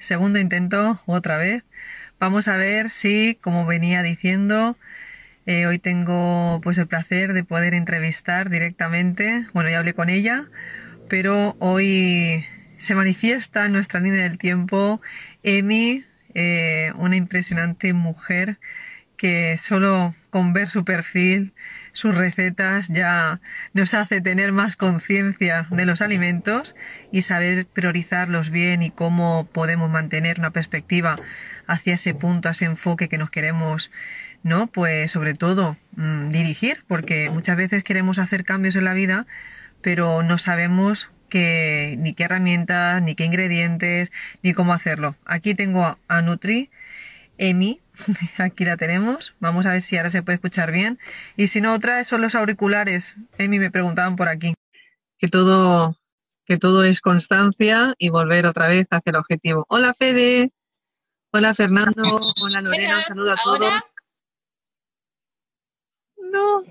segundo intento, otra vez. Vamos a ver si, como venía diciendo, eh, hoy tengo pues el placer de poder entrevistar directamente. Bueno, ya hablé con ella, pero hoy se manifiesta en nuestra línea del tiempo Emi, eh, una impresionante mujer que solo con ver su perfil, sus recetas, ya nos hace tener más conciencia de los alimentos y saber priorizarlos bien y cómo podemos mantener una perspectiva hacia ese punto, a ese enfoque que nos queremos, ¿no? Pues sobre todo mm, dirigir, porque muchas veces queremos hacer cambios en la vida, pero no sabemos qué, ni qué herramientas, ni qué ingredientes, ni cómo hacerlo. Aquí tengo a Nutri, Emi, aquí la tenemos. Vamos a ver si ahora se puede escuchar bien. Y si no, otra son los auriculares. Emi me preguntaban por aquí. Que todo, que todo es constancia y volver otra vez hacia el objetivo. Hola Fede. Hola Fernando. Hola Lorena. Un saludo a todos. No. No.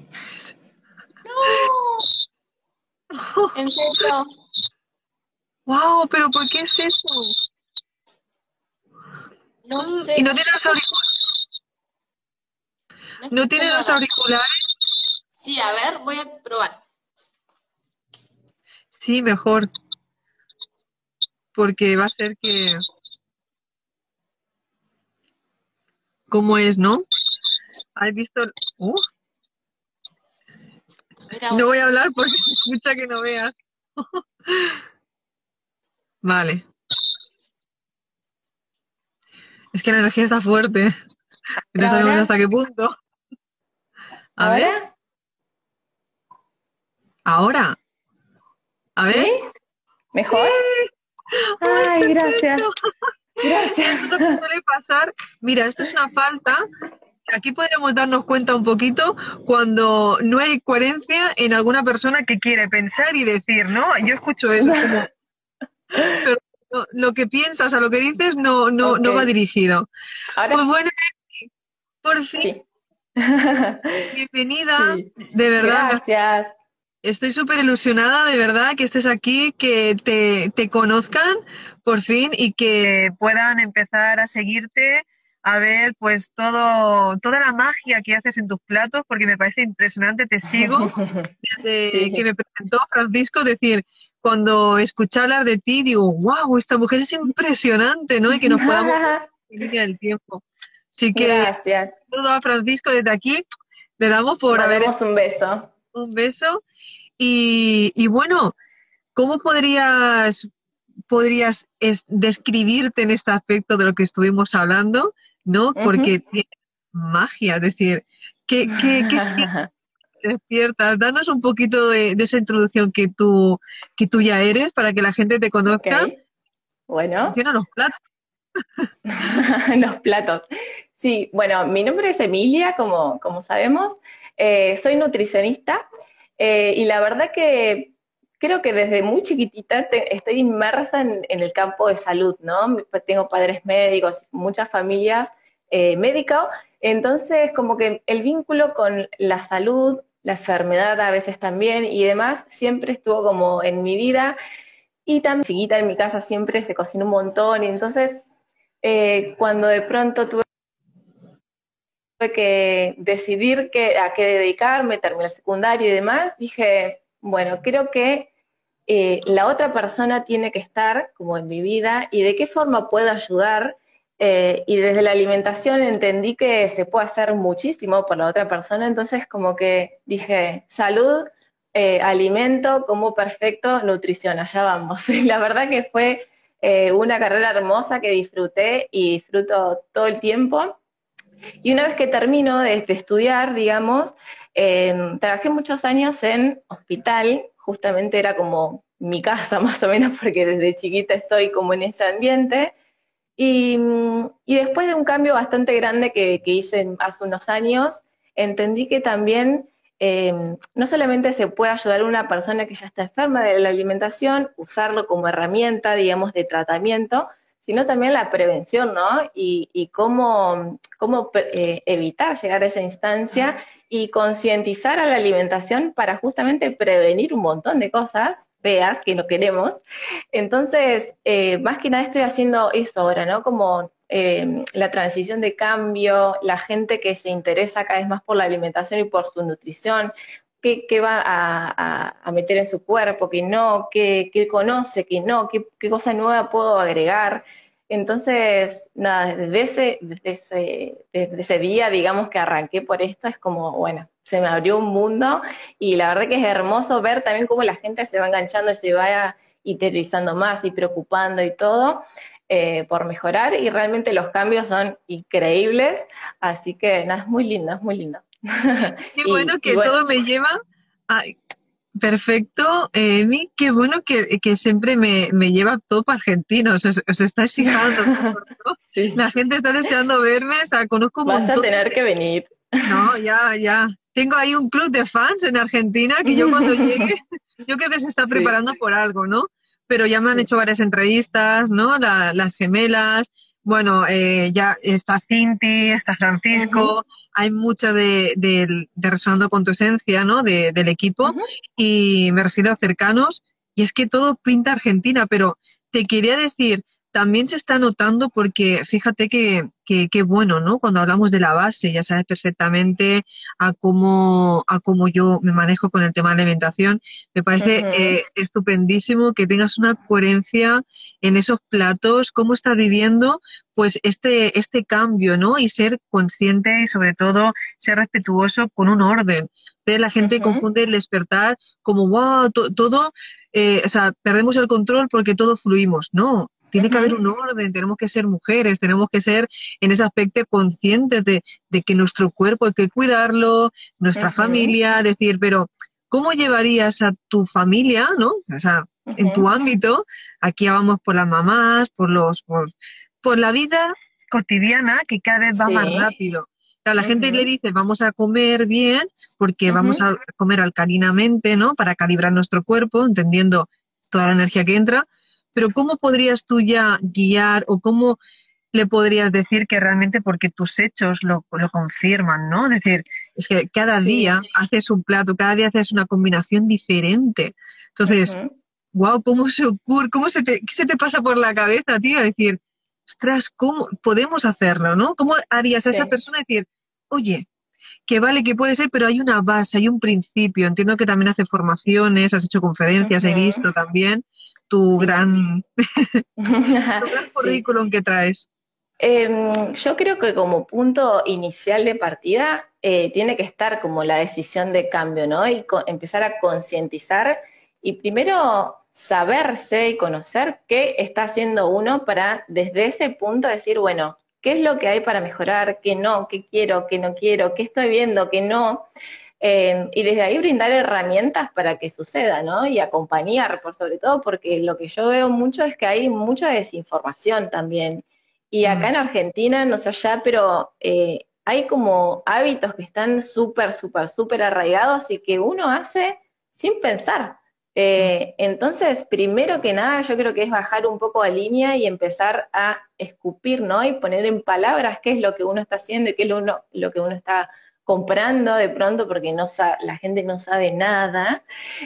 En serio. Wow, pero ¿por qué es eso? No sé. ¿Y no tiene los auriculares? ¿No tiene los auriculares? Sí, a ver, voy a probar. Sí, mejor. Porque va a ser que... ¿Cómo es, no? ¿Has visto? Uh. Mira, No voy a hablar porque se escucha que no veas. Vale. Es que la energía está fuerte. Y no sabemos ¿Ahora? hasta qué punto. A ver, ¿Ahora? A ver. ¿Sí? ¿Mejor? Ay, gracias. Gracias. Esto que suele pasar, mira, esto es una falta. Aquí podríamos darnos cuenta un poquito cuando no hay coherencia en alguna persona que quiere pensar y decir, ¿no? Yo escucho eso, es como, pero no- lo que piensas, a lo que dices, no, no, no va dirigido. Ahora Pues bueno, por fin, sí. bienvenida, Sí. de verdad, Gracias. Estoy súper ilusionada, de verdad, que estés aquí, que te, te conozcan por fin y que puedan empezar a seguirte, a ver pues todo, toda la magia que haces en tus platos, porque me parece impresionante, te sigo desde Sí. que me presentó Francisco, decir, cuando escuché hablar de ti, digo, wow, esta mujer es impresionante, ¿no? Y que nos podamos en del tiempo. Así que Gracias. saludo a Francisco desde aquí, le damos por haber un beso. un beso. Y, y bueno, ¿cómo podrías, podrías es- describirte en este aspecto de lo que estuvimos hablando? ¿No? Porque tiene magia, es decir, ¿qué, qué, qué sientes, despiertas? Danos un poquito de, de esa introducción que tú, que tú ya eres para que la gente te conozca. Bueno, Menciona los platos. los platos. Sí, bueno, mi nombre es Emilia, como, como sabemos. Eh, soy nutricionista eh, y la verdad que creo que desde muy chiquitita te- estoy inmersa en, en el campo de salud, ¿no? Pues Tengo padres médicos, muchas familias eh, médicos, entonces como que el vínculo con la salud, la enfermedad a veces también y demás, siempre estuvo como en mi vida y también chiquita en mi casa siempre se cocina un montón y entonces eh, cuando de pronto tuve que decidir que, a qué dedicarme, terminé el secundario y demás, dije, bueno, creo que eh, la otra persona tiene que estar como en mi vida y de qué forma puedo ayudar. Eh, y desde la alimentación entendí que se puede hacer muchísimo por la otra persona, entonces como que dije, salud, eh, alimento, como perfecto, nutrición, allá vamos. La verdad que fue eh, una carrera hermosa que disfruté y disfruto todo el tiempo. Y una vez que termino de, de estudiar, digamos, eh, trabajé muchos años en hospital, justamente era como mi casa más o menos, porque desde chiquita estoy como en ese ambiente. Y, y, después de un cambio bastante grande que, hice hace unos años, entendí que también eh, no solamente se puede ayudar a una persona que ya está enferma de la alimentación, usarlo como herramienta, digamos, de tratamiento, sino también la prevención, ¿no? Y, y cómo, cómo eh, evitar llegar a esa instancia y concientizar a la alimentación para justamente prevenir un montón de cosas feas que no queremos. Entonces, eh, más que nada estoy haciendo eso ahora, ¿no? Como eh, la transición de cambio, la gente que se interesa cada vez más por la alimentación y por su nutrición, qué, qué va a, a, meter en su cuerpo, qué no, qué, qué conoce, qué no, qué, qué cosa nueva puedo agregar. Entonces, nada, desde ese, desde ese, desde ese día, digamos que arranqué por esto, es como, bueno, se me abrió un mundo y la verdad que es hermoso ver también cómo la gente se va enganchando y se va interiorizando más y preocupando y todo eh, por mejorar y realmente los cambios son increíbles, así que nada, es muy lindo, es muy lindo. Qué bueno que todo me lleva a, Perfecto, Emi, qué bueno que, que siempre me, me, lleva todo para Argentina, os, os estáis fijando. sí. La gente está deseando verme, o sea, conozco Vas a tener que venir. No, ya, ya. Tengo ahí un club de fans en Argentina que yo cuando llegue, yo creo que se está preparando sí. por algo, ¿no? Pero ya me han hecho varias entrevistas, ¿no? La, las gemelas, bueno, eh, ya está Cinti, está Francisco, uh -huh. hay mucho de, de, de, resonando con tu esencia, ¿no? De, del equipo, uh -huh. y me refiero a cercanos, y es que todo pinta Argentina, pero te quería decir, también se está notando porque fíjate que, que, que, bueno, ¿no? Cuando hablamos de la base, ya sabes perfectamente a cómo, a cómo yo me manejo con el tema de alimentación. Me parece uh -huh. eh, estupendísimo que tengas una coherencia en esos platos, cómo estás viviendo pues este, este cambio, ¿no? Y ser consciente y sobre todo ser respetuoso con un orden. Entonces la gente uh -huh. confunde el despertar como, wow, to todo, eh, o sea, perdemos el control porque todo fluimos. No, tiene que haber un orden, tenemos que ser mujeres, tenemos que ser en ese aspecto conscientes de, de que nuestro cuerpo hay que cuidarlo, nuestra uh -huh. familia, decir, pero ¿cómo llevarías a tu familia, no? O sea, uh -huh. en tu ámbito, aquí vamos por las mamás, por los, por, por la vida cotidiana que cada vez va sí. más rápido. O sea, la uh -huh. gente le dice, vamos a comer bien, porque vamos a comer alcalinamente, ¿no? Para calibrar nuestro cuerpo, entendiendo toda la energía que entra, pero ¿cómo podrías tú ya guiar o cómo le podrías decir que realmente porque tus hechos lo, lo confirman, ¿no? Es decir, es que cada sí. día haces un plato, cada día haces una combinación diferente. Entonces, uh -huh. wow, ¿cómo se ocurre? ¿Cómo se te, qué se te pasa por la cabeza, tío? Decir, ostras, ¿cómo podemos hacerlo, no? ¿Cómo harías a esa persona decir, oye, que vale, que puede ser, pero hay una base, hay un principio. Entiendo que también hace formaciones, has hecho conferencias, uh -huh. he visto también tu gran, tu gran currículum que traes? Eh, yo creo que como punto inicial de partida eh, tiene que estar como la decisión de cambio, ¿no? Y empezar a concientizar y primero saberse y conocer qué está haciendo uno para desde ese punto decir, bueno, ¿qué es lo que hay para mejorar? ¿Qué no? ¿Qué quiero? ¿Qué no quiero? ¿Qué estoy viendo? ¿Qué no? Eh, y desde ahí brindar herramientas para que suceda, ¿no? Y acompañar, por sobre todo, porque lo que yo veo mucho es que hay mucha desinformación también. Y acá mm. en Argentina, no sé allá, pero eh, hay como hábitos que están súper, súper, súper arraigados y que uno hace sin pensar. Eh, entonces, primero que nada, yo creo que es bajar un poco a línea y empezar a escupir, ¿no? Y poner en palabras qué es lo que uno está haciendo y qué es lo, uno, lo que uno está comprando de pronto porque no la gente no sabe nada.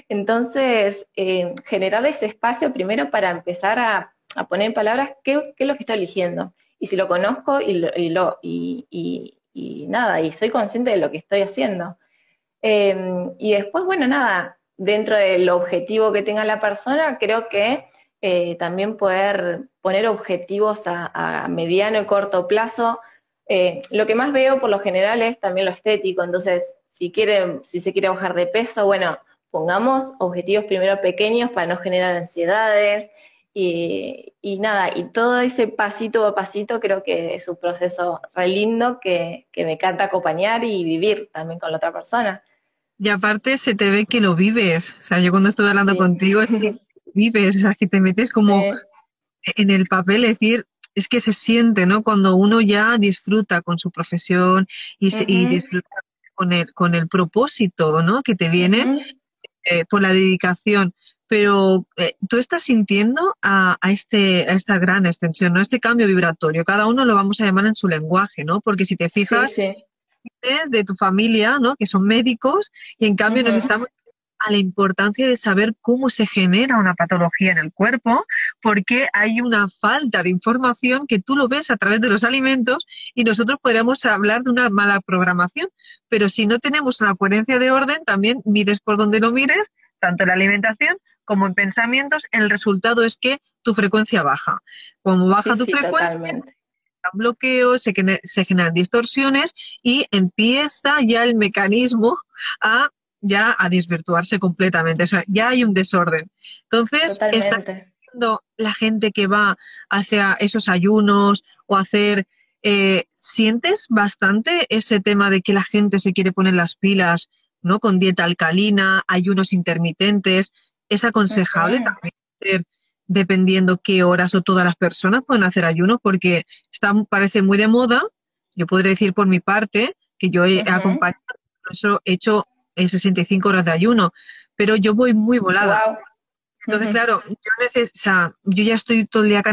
Entonces, eh, generar ese espacio primero para empezar a, poner en palabras qué, es lo que estoy eligiendo. Y si lo conozco y, lo, y, nada, y soy consciente de lo que estoy haciendo. Eh, y después, bueno, nada, dentro del objetivo que tenga la persona, creo que eh, también poder poner objetivos a, a mediano y corto plazo, eh, lo que más veo por lo general es también lo estético, entonces si, quiere, si se quiere bajar de peso, bueno, pongamos objetivos primero pequeños para no generar ansiedades y, y, nada, y todo ese pasito a pasito creo que es un proceso re lindo que, que me encanta acompañar y vivir también con la otra persona. Y aparte se te ve que lo vives, o sea, yo cuando estuve hablando sí. contigo, es que vives, o sea, que te metes como sí. en el papel, es decir, es que se siente, ¿no? Cuando uno ya disfruta con su profesión y, se- y disfruta con el, con el propósito, ¿no? Que te viene eh, por la dedicación. Pero eh, tú estás sintiendo a, a este, a esta gran extensión, ¿no? Este cambio vibratorio. Cada uno lo vamos a llamar en su lenguaje, ¿no? Porque si te Sí, fijas, sí. es de tu familia, ¿no? Que son médicos y en cambio nos estamos a la importancia de saber cómo se genera una patología en el cuerpo, porque hay una falta de información que tú lo ves a través de los alimentos y nosotros podríamos hablar de una mala programación, pero si no tenemos una coherencia de orden, también mires por donde lo mires, tanto en la alimentación como en pensamientos, el resultado es que tu frecuencia baja. Como baja Sí, tu sí, frecuencia, totalmente. bloqueos, se generan distorsiones y empieza ya el mecanismo a ya a desvirtuarse completamente. O sea, ya hay un desorden. Entonces, estás viendo la gente que va hacia esos ayunos o hacer. eh, ¿sientes bastante ese tema de que la gente se quiere poner las pilas, ¿no? Con dieta alcalina, ayunos intermitentes. ¿Es aconsejable también hacer dependiendo qué horas o todas las personas pueden hacer ayunos? Porque está, parece muy de moda. Yo podría decir por mi parte que yo he, acompañado, he hecho eh, 65 horas de ayuno, pero yo voy muy volada. Entonces, claro, yo, neces- o sea, yo ya estoy todo el día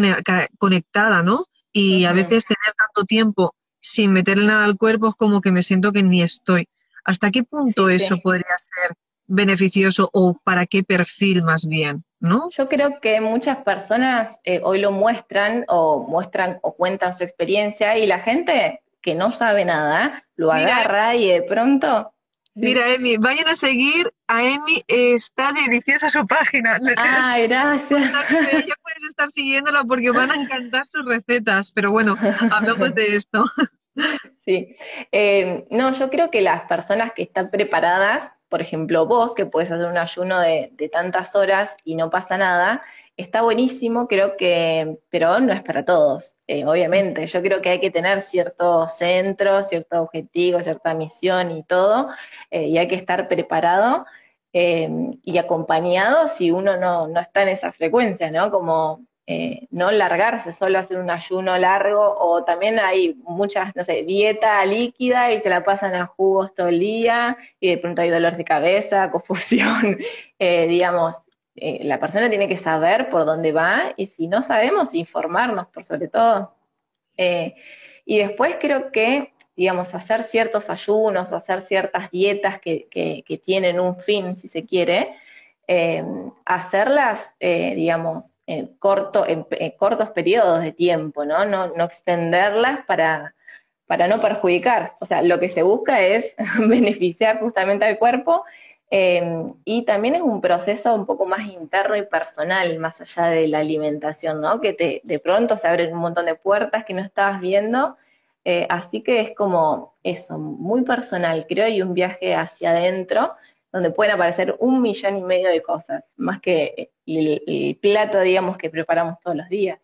conectada, ¿no? Y a veces tener tanto tiempo sin meterle nada al cuerpo es como que me siento que ni estoy. ¿Hasta qué punto Sí, eso sí. podría ser beneficioso o para qué perfil más bien, ¿no? Yo creo que muchas personas eh, hoy lo muestran o muestran o cuentan su experiencia y la gente que no sabe nada lo Mira, agarra y de pronto... Mira, Emi, vayan a seguir a Emi, está deliciosa su página. Ay, gracias. ya puedes estar siguiéndola porque van a encantar sus recetas, pero bueno, hablamos de esto. Sí. Eh, no, yo creo que las personas que están preparadas, por ejemplo vos, que puedes hacer un ayuno de, de tantas horas y no pasa nada, está buenísimo, creo que, pero no es para todos, eh, obviamente. Yo creo que hay que tener cierto centro, cierto objetivo, cierta misión y todo, eh, y hay que estar preparado eh, y acompañado si uno no, no está en esa frecuencia, ¿no? Como eh, no largarse solo hacer un ayuno largo, o también hay muchas, no sé, dieta líquida y se la pasan a jugos todo el día y de pronto hay dolor de cabeza, confusión, digamos, eh, la persona tiene que saber por dónde va y si no sabemos, informarnos por sobre todo. Eh, y después creo que, digamos, hacer ciertos ayunos o hacer ciertas dietas que, que, tienen un fin, si se quiere, eh, hacerlas, digamos, en, corto, en, en, cortos periodos de tiempo, ¿no? No, no extenderlas para, para no perjudicar. O sea, lo que se busca es beneficiar justamente al cuerpo eh, y también es un proceso un poco más interno y personal, más allá de la alimentación, ¿no? Que te, de pronto se abren un montón de puertas que no estabas viendo. Eh, así que es como eso, muy personal, creo, y un viaje hacia adentro donde pueden aparecer un millón y medio de cosas, más que el, el, plato, digamos, que preparamos todos los días.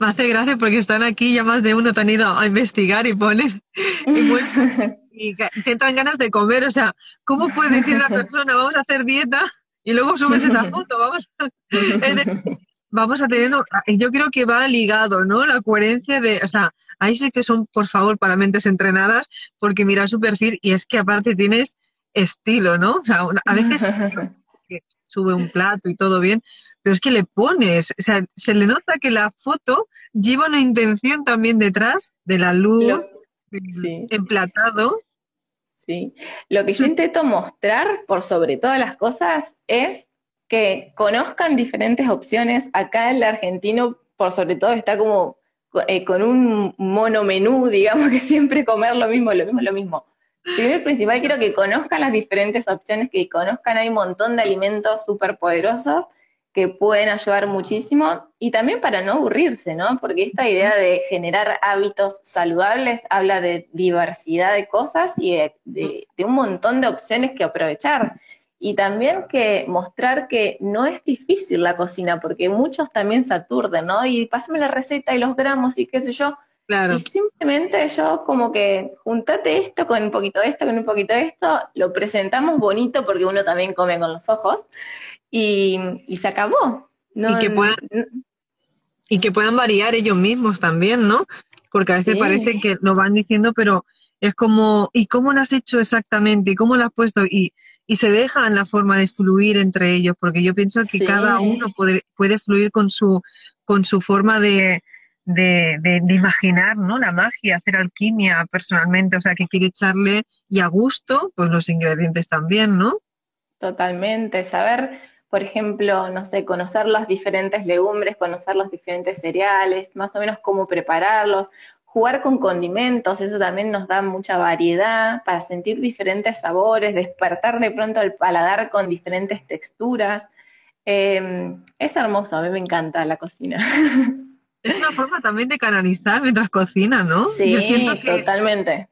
Me hace gracia porque están aquí, ya más de uno te han ido a investigar y ponen y muestran y te entran ganas de comer. O sea, ¿cómo puede decir una persona, vamos a hacer dieta y luego subes esa foto? Vamos a, vamos a tener, yo creo que va ligado, ¿no? La coherencia de, o sea, ahí sí que son, por favor, para mentes entrenadas, porque mira su perfil y es que aparte tienes estilo, ¿no? O sea, a veces sube un plato y todo bien, pero es que le pones, o sea, se le nota que la foto lleva una intención también detrás de la luz, sí. emplatado. Sí, lo que yo intento mostrar por sobre todas las cosas es que conozcan diferentes opciones. Acá el argentino, por sobre todo, está como eh, con un monomenú, digamos que siempre comer lo mismo, lo mismo, lo mismo. Primero y principal, quiero que conozcan las diferentes opciones, que conozcan, hay un montón de alimentos súper poderosos que pueden ayudar muchísimo y también para no aburrirse, ¿no? Porque esta idea de generar hábitos saludables habla de diversidad de cosas y de, de, de un montón de opciones que aprovechar. Y también que mostrar que no es difícil la cocina, porque muchos también se aturden, ¿no? Y pásame la receta y los gramos y qué sé yo. Claro. Y simplemente yo como que juntate esto con un poquito de esto, con un poquito de esto, lo presentamos bonito porque uno también come con los ojos y, y se acabó. No, y, que puedan, no, Y que puedan variar ellos mismos también, ¿no? Porque a veces Sí. parece que lo van diciendo, pero es como, ¿y cómo lo has hecho exactamente? ¿Y cómo lo has puesto? Y, y se dejan la forma de fluir entre ellos, porque yo pienso que Sí. cada uno puede, puede fluir con su, con su forma de, de, de- de imaginar, ¿no? La magia, hacer alquimia personalmente, o sea, que quiere echarle y a gusto, pues los ingredientes también, ¿no? Totalmente, saber, por ejemplo, no sé, conocer las diferentes legumbres, conocer los diferentes cereales, más o menos cómo prepararlos, jugar con condimentos, eso también nos da mucha variedad para sentir diferentes sabores, despertar de pronto el paladar con diferentes texturas. Eh, es hermoso, a mí me encanta la cocina. Es una forma también de canalizar mientras cocinas, ¿no? Sí, Yo siento que totalmente.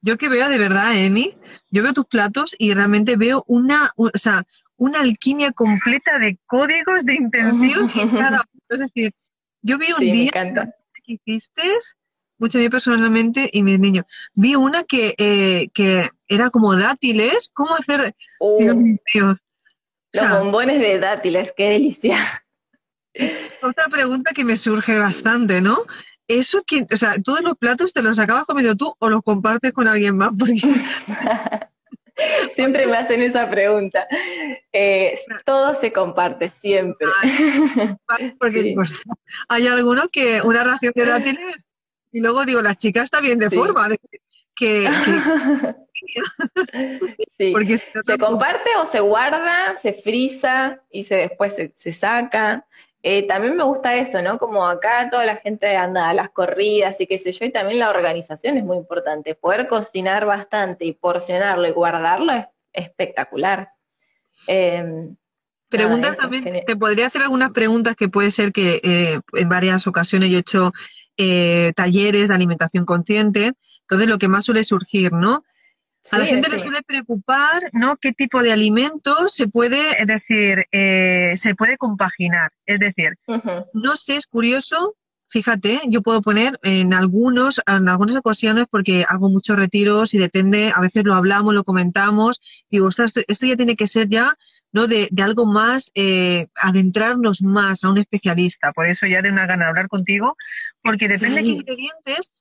yo que veo de verdad, Emi, yo veo tus platos y realmente veo una, o sea, una alquimia completa de códigos de intención en cada. Es decir, yo vi un Sí, día que hiciste, mucho a mí personalmente y mis niños, vi una que, eh, que era como dátiles, ¿cómo hacer? Uh, Dios mío. O los sea, bombones de dátiles, qué delicia. otra pregunta que me surge bastante, ¿no? Eso que, o sea, todos los platos te los acabas comiendo tú o los compartes con alguien más, porque Siempre me hacen esa pregunta. Eh, todo se comparte, siempre. porque Sí. pues, hay algunos que una ración de dátiles y luego digo, la chica está bien de Sí. forma, de- que, que- Sí. porque Se comparte o se guarda, se frisa y se, después se, se saca. Eh, también me gusta eso, ¿no? Como acá toda la gente anda a las corridas y qué sé yo, y también la organización es muy importante. Poder cocinar bastante y porcionarlo y guardarlo es espectacular. Eh, Preguntas eso, también, genial. te podría hacer algunas preguntas que puede ser que eh, en varias ocasiones yo he hecho eh, talleres de alimentación consciente, entonces lo que más suele surgir, ¿no? A la Sí, gente le suele preocupar, ¿no? ¿Qué tipo de alimentos se puede, es decir, eh, se puede compaginar? Es decir, no sé, es curioso, fíjate, yo puedo poner en algunos, en algunas ocasiones, porque hago muchos retiros y depende, a veces lo hablamos, lo comentamos, digo, ostras, esto, esto ya tiene que ser ya, ¿no? De, de algo más, eh, adentrarnos más a un especialista. Por eso ya de una gana de hablar contigo, porque depende de qué ingredientes,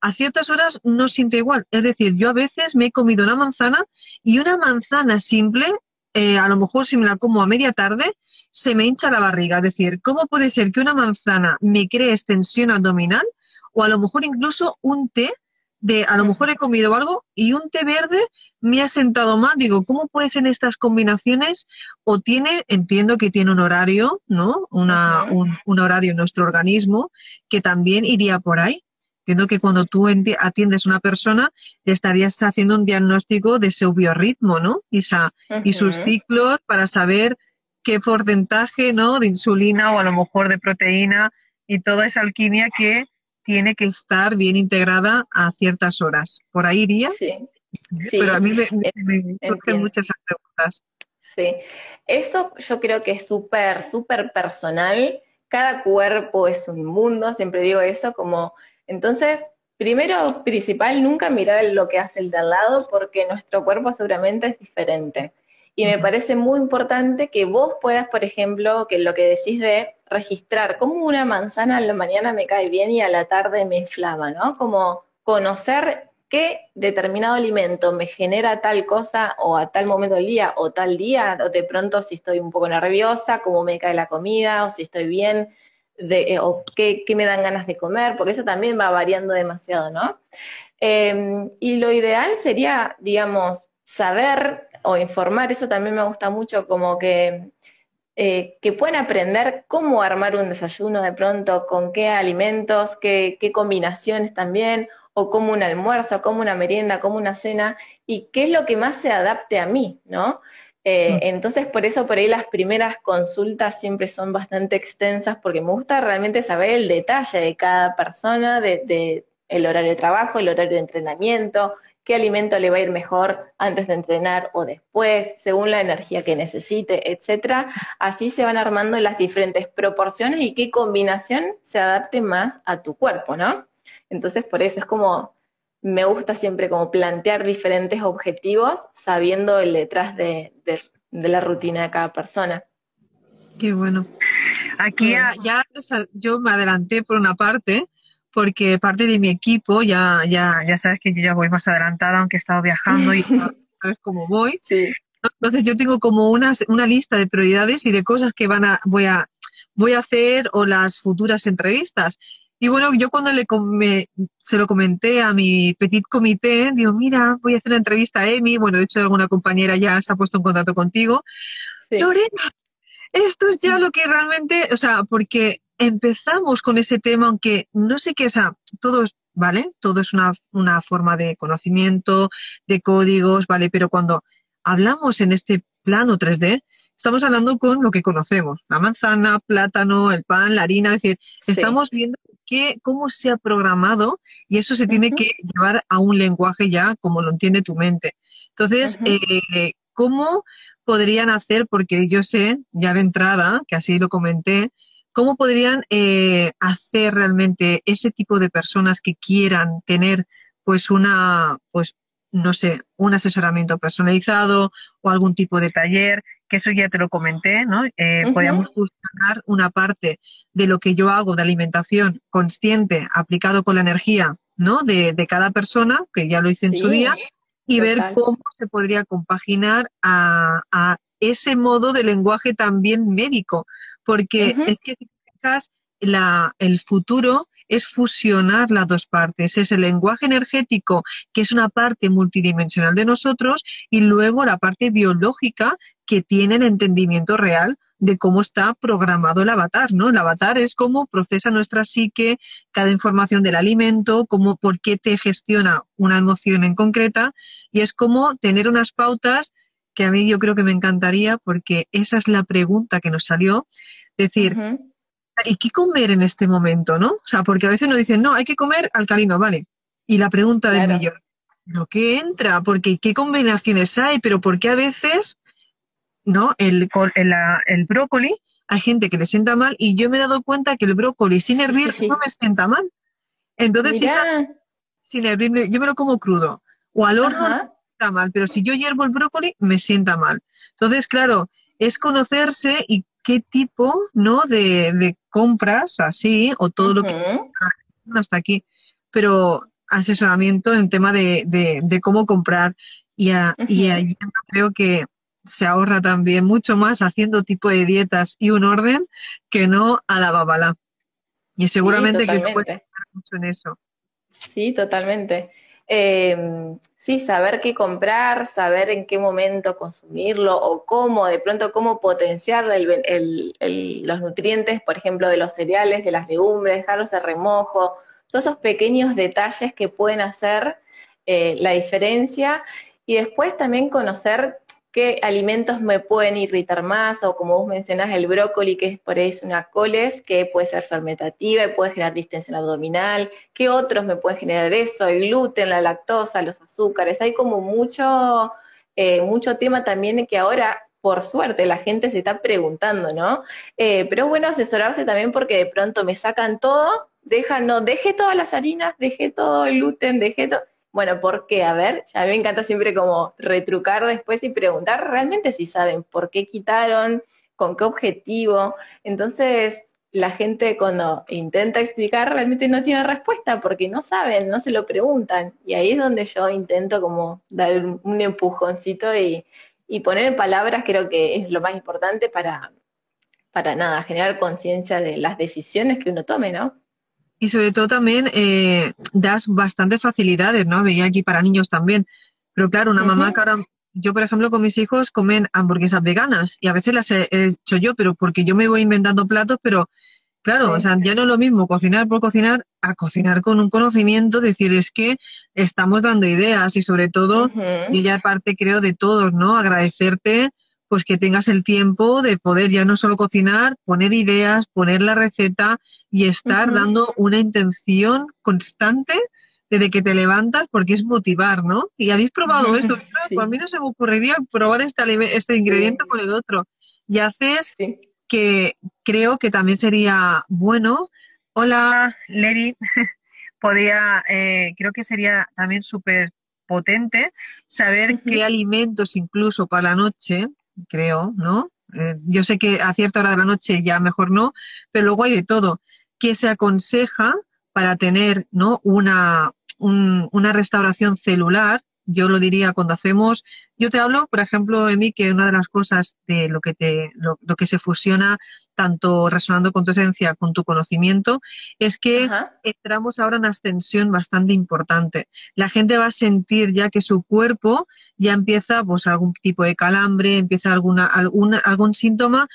a ciertas horas no siento igual. Es decir, yo a veces me he comido una manzana y una manzana simple, eh, a lo mejor si me la como a media tarde, se me hincha la barriga. Es decir, ¿cómo puede ser que una manzana me cree extensión abdominal o a lo mejor incluso un té de, a lo Ujú. mejor he comido algo y un té verde me ha sentado más? Digo, ¿cómo pueden ser estas combinaciones? O tiene, entiendo que tiene un horario, ¿no? Una, un, un horario en nuestro organismo que también iría por ahí. Entiendo que cuando tú atiendes a una persona, estarías haciendo un diagnóstico de su biorritmo, ¿no? Y, esa- y sus ciclos para saber qué porcentaje, ¿no? De insulina o a lo mejor de proteína y toda esa alquimia que tiene que estar bien integrada a ciertas horas. Por ahí iría, Sí, sí. pero a mí me, me- muchas preguntas. Sí, eso yo creo que es súper, súper personal. Cada cuerpo es un mundo, siempre digo eso, como, entonces, primero, principal, nunca mirar lo que hace el de al lado, porque nuestro cuerpo seguramente es diferente. Y me parece muy importante que vos puedas, por ejemplo, que lo que decís de registrar, cómo una manzana a la mañana me cae bien y a la tarde me inflama, ¿no? Como conocer qué determinado alimento me genera tal cosa o a tal momento del día o tal día, o de pronto si estoy un poco nerviosa, cómo me cae la comida, o si estoy bien, de, eh, o qué, me dan ganas de comer, porque eso también va variando demasiado, ¿no? Eh, y lo ideal sería, digamos, saber o informar, eso también me gusta mucho, como que, eh, que puedan aprender cómo armar un desayuno de pronto, con qué alimentos, qué, qué combinaciones también, o como un almuerzo, como una merienda, como una cena, y qué es lo que más se adapte a mí, ¿no? Eh, Mm. entonces, por eso por ahí las primeras consultas siempre son bastante extensas, porque me gusta realmente saber el detalle de cada persona, de, de el horario de trabajo, el horario de entrenamiento, qué alimento le va a ir mejor antes de entrenar o después, según la energía que necesite, etcétera. Así se van armando las diferentes proporciones y qué combinación se adapte más a tu cuerpo, ¿no? Entonces, por eso es como, me gusta siempre como plantear diferentes objetivos sabiendo el detrás de, de- de la rutina de cada persona. Qué bueno. Aquí ya, ya, o sea, yo me adelanté por una parte, porque parte de mi equipo, ya, ya, ya sabes que yo ya voy más adelantada, aunque he estado viajando y sabes cómo voy. Sí. Entonces yo tengo como una, una lista de prioridades y de cosas que van a, voy a, voy a hacer o las futuras entrevistas. Y bueno, yo cuando le come- se lo comenté a mi petit comité, digo, mira, voy a hacer una entrevista a Emi, bueno, de hecho alguna compañera ya se ha puesto en contacto contigo. Sí. Lorena, esto es ya lo que realmente, o sea, porque empezamos con ese tema, aunque no sé qué, o sea, todo es, ¿vale? Todo es una, una forma de conocimiento, de códigos, ¿vale? Pero cuando hablamos en este plano 3D, estamos hablando con lo que conocemos, la manzana, plátano, el pan, la harina, es decir, Sí. estamos viendo que, cómo se ha programado y eso se tiene que llevar a un lenguaje ya como lo entiende tu mente. Entonces, eh, ¿cómo podrían hacer, porque yo sé ya de entrada, que así lo comenté, cómo podrían eh, hacer realmente ese tipo de personas que quieran tener pues una, pues no sé, un asesoramiento personalizado o algún tipo de taller, que eso ya te lo comenté, ¿no? Eh, Ujú. Podríamos fusionar una parte de lo que yo hago de alimentación consciente aplicado con la energía, ¿no? De, de cada persona, que ya lo hice en su día, y ver cómo se podría compaginar a, a ese modo de lenguaje también médico, porque es que si fijas, la, el futuro es fusionar las dos partes, es el lenguaje energético, que es una parte multidimensional de nosotros, y luego la parte biológica, que tiene el entendimiento real de cómo está programado el avatar, ¿no? El avatar es cómo procesa nuestra psique cada información del alimento, cómo, por qué te gestiona una emoción en concreta, y es como tener unas pautas que a mí yo creo que me encantaría, porque esa es la pregunta que nos salió, decir. ¿Y qué comer en este momento, no? O sea, porque a veces nos dicen, no, hay que comer alcalino, vale. Y la pregunta del Claro. millón, ¿pero qué entra? Porque qué combinaciones hay, pero por qué a veces, ¿no? El, el, el brócoli, hay gente que le sienta mal y yo me he dado cuenta que el brócoli sin hervir no me sienta mal. Entonces, fíjate, sin hervir, yo me lo como crudo. O al horno no ajá, me sienta mal, pero si yo hiervo el brócoli, me sienta mal. Entonces, claro, es conocerse y qué tipo, ¿no? De, de compras así, o todo lo que hasta aquí, pero asesoramiento en tema de, de- de cómo comprar y, a- y yo creo que se ahorra también mucho más haciendo tipo de dietas y un orden que no a la babala. Y seguramente que totalmente. ayudar mucho en eso. Sí, totalmente. Eh, sí, saber qué comprar, saber en qué momento consumirlo o cómo, de pronto, cómo potenciar los nutrientes, por ejemplo, de los cereales, de las legumbres, dejarlos de remojo, todos esos pequeños detalles que pueden hacer eh, la diferencia. Y después también conocer qué alimentos me pueden irritar más, o como vos mencionás, el brócoli, que es por ahí una coles, que puede ser fermentativa y puede generar distensión abdominal, qué otros me pueden generar eso, el gluten, la lactosa, los azúcares, hay como mucho, eh, mucho tema también que ahora, por suerte, la gente se está preguntando, ¿no? Eh, pero es bueno asesorarse también porque de pronto me sacan todo, dejan, no, dejé todas las harinas, dejé todo el gluten, dejé todo. Bueno, ¿por qué? A ver, a mí me encanta siempre como retrucar después y preguntar realmente si saben por qué quitaron, con qué objetivo. Entonces, la gente cuando intenta explicar realmente no tiene respuesta porque no saben, no se lo preguntan. Y ahí es donde yo intento como dar un, un empujoncito y, y poner en palabras, creo que es lo más importante para, para nada, generar conciencia de las decisiones que uno tome, ¿no? Y sobre todo también eh, das bastantes facilidades, ¿no? Veía aquí para niños también. Pero claro, una mamá que ahora, yo por ejemplo con mis hijos comen hamburguesas veganas y a veces las he he hecho yo, pero porque yo me voy inventando platos, pero claro, Sí. o sea, ya no es lo mismo cocinar por cocinar a cocinar con un conocimiento, decir, es que estamos dando ideas y sobre todo, yo ya parte creo de todos, ¿no? Agradecerte pues que tengas el tiempo de poder ya no solo cocinar, poner ideas, poner la receta y estar dando una intención constante desde que te levantas porque es motivar, ¿no? Y habéis probado eso, Sí. pues a mí no se me ocurriría probar este, este ingrediente con el otro. Y haces Sí. que creo que también sería bueno. Hola, Leri. Podría, eh, creo que sería también súper potente saber qué alimentos incluso para la noche, creo, ¿no? eh, yo sé que a cierta hora de la noche ya mejor no, pero luego hay de todo. ¿Qué se aconseja para tener ¿no? una, una restauración celular? Yo lo diría cuando hacemos, yo te hablo, por ejemplo, Emi, que una de las cosas de lo que te, lo, que se fusiona tanto resonando con tu esencia, con tu conocimiento, es que entramos ahora en una ascensión bastante importante. La gente va a sentir ya que su cuerpo ya empieza, pues, algún tipo de calambre, empieza alguna, alguna algún síntoma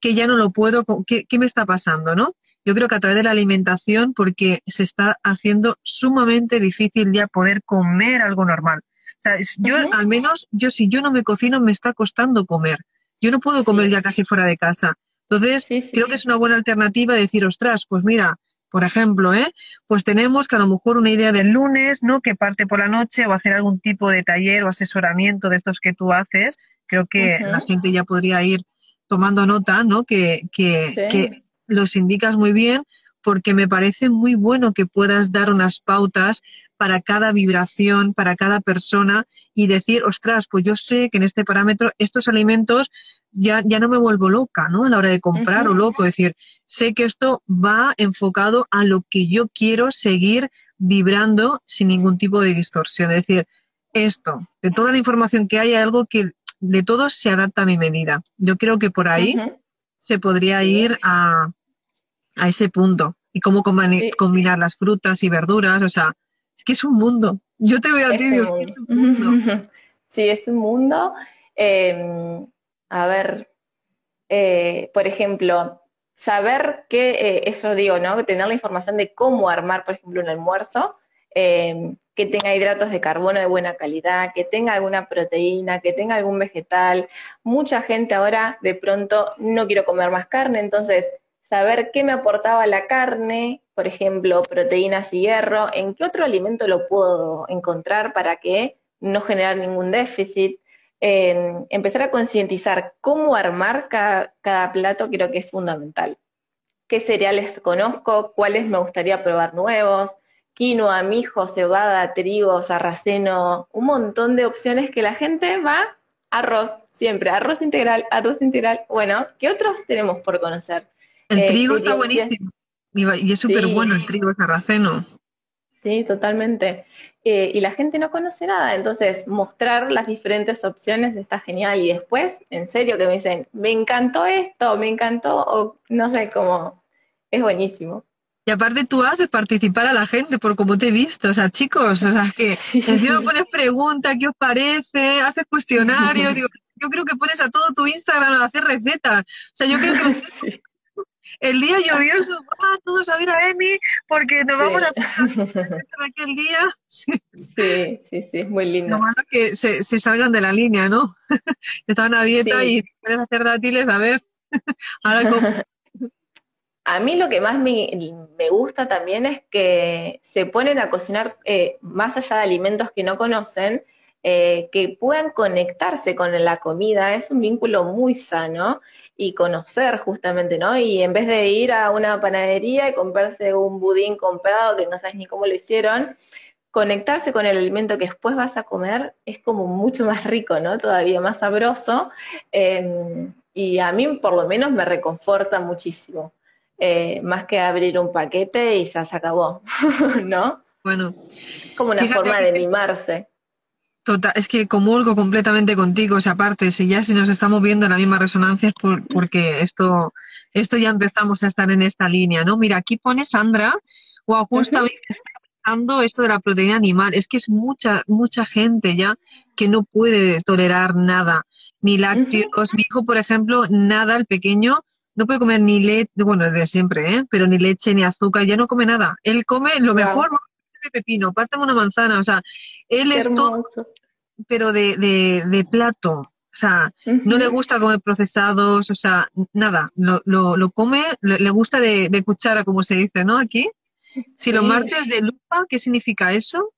que ya no lo puedo, ¿qué, ¿qué, me está pasando, no? Yo creo que a través de la alimentación, porque se está haciendo sumamente difícil ya poder comer algo normal. O sea, yo al menos, yo si yo no me cocino, me está costando comer. Yo no puedo comer ya casi fuera de casa. Entonces, creo que es una buena alternativa decir, ostras, pues mira, por ejemplo, ¿eh? pues tenemos que a lo mejor una idea del lunes, ¿no? Que parte por la noche o hacer algún tipo de taller o asesoramiento de estos que tú haces. Creo que la gente ya podría ir tomando nota, ¿no? Que, que, que los indicas muy bien porque me parece muy bueno que puedas dar unas pautas para cada vibración, para cada persona y decir, ostras, pues yo sé que en este parámetro estos alimentos ya, ya no me vuelvo loca, ¿no? A la hora de comprar o loco, es decir, sé que esto va enfocado a lo que yo quiero seguir vibrando sin ningún tipo de distorsión. Es decir, esto, de toda la información que hay, hay algo que de todo se adapta a mi medida. Yo creo que por ahí se podría ir a, a, ese punto. Y cómo combinar las frutas y verduras, o sea, es que es un mundo. Yo te voy a decir, es un mundo. Sí, es un mundo. Em, a ver, eh, por ejemplo, saber que, eh, eso digo, ¿no? Tener la información de cómo armar, por ejemplo, un almuerzo, em, que tenga hidratos de carbono de buena calidad, que tenga alguna proteína, que tenga algún vegetal. Mucha gente ahora de pronto no quiero comer más carne, entonces saber qué me aportaba la carne, por ejemplo, proteínas y hierro, en qué otro alimento lo puedo encontrar para que no generar ningún déficit. empezar a concientizar cómo armar cada, plato creo que es fundamental. ¿Qué cereales conozco? ¿Cuáles me gustaría probar nuevos? Quinoa, mijo, cebada, trigo, sarraceno, un montón de opciones que la gente va arroz, siempre, arroz integral, arroz integral. Bueno, ¿qué otros tenemos por conocer? El eh, trigo está buenísimo. Y es súper bueno el trigo sarraceno. Sí, totalmente. Eh, y la gente no conoce nada, entonces mostrar las diferentes opciones está genial. Y después, en serio, que me dicen, me encantó esto, me encantó, o no sé, cómo, es buenísimo. Y aparte tú haces participar a la gente por como te he visto, o sea, chicos, o sea, que sí. encima pones preguntas, ¿qué os parece? Haces cuestionarios, digo, yo creo que pones a todo tu Instagram a hacer recetas. O sea, yo creo que sí. El día lluvioso, va todos a ver a Emi porque nos vamos a aquel día. Sí, sí, sí, muy lindo. Lo malo que se, se salgan de la línea, ¿no? Estaban a dieta y quieren hacer dátiles, a ver. Ahora A mí lo que más me, me, gusta también es que se ponen a cocinar eh, más allá de alimentos que no conocen, eh, que puedan conectarse con la comida. Es un vínculo muy sano y conocer justamente, ¿no? Y en vez de ir a una panadería y comprarse un budín comprado que no sabes ni cómo lo hicieron, conectarse con el alimento que después vas a comer es como mucho más rico, ¿no? Todavía más sabroso. Em, y a mí por lo menos me reconforta muchísimo. Eh, más que abrir un paquete y se acabó, ¿no? Bueno. Como una forma de mimarse. Total, es que comulgo completamente contigo, o sea, aparte, si ya si nos estamos viendo en la misma resonancia es porque esto, esto ya empezamos a estar en esta línea, ¿no? Mira, aquí pone Sandra, o justamente está pensando esto de la proteína animal, es que es mucha, mucha gente ya que no puede tolerar nada, ni lácteos, mi hijo, por ejemplo, nada, el pequeño, no puede comer ni leche, bueno, de siempre, ¿eh? Pero ni leche, ni azúcar, ya no come nada. Él come lo mejor, pepino, pártame una manzana, o sea, él es todo, pero de, de, plato, o sea, no le gusta comer procesados, o sea, nada, lo, lo, lo come, le, gusta de, de, cuchara, como se dice, ¿no? Aquí. Si los martes de lupa, ¿qué significa eso?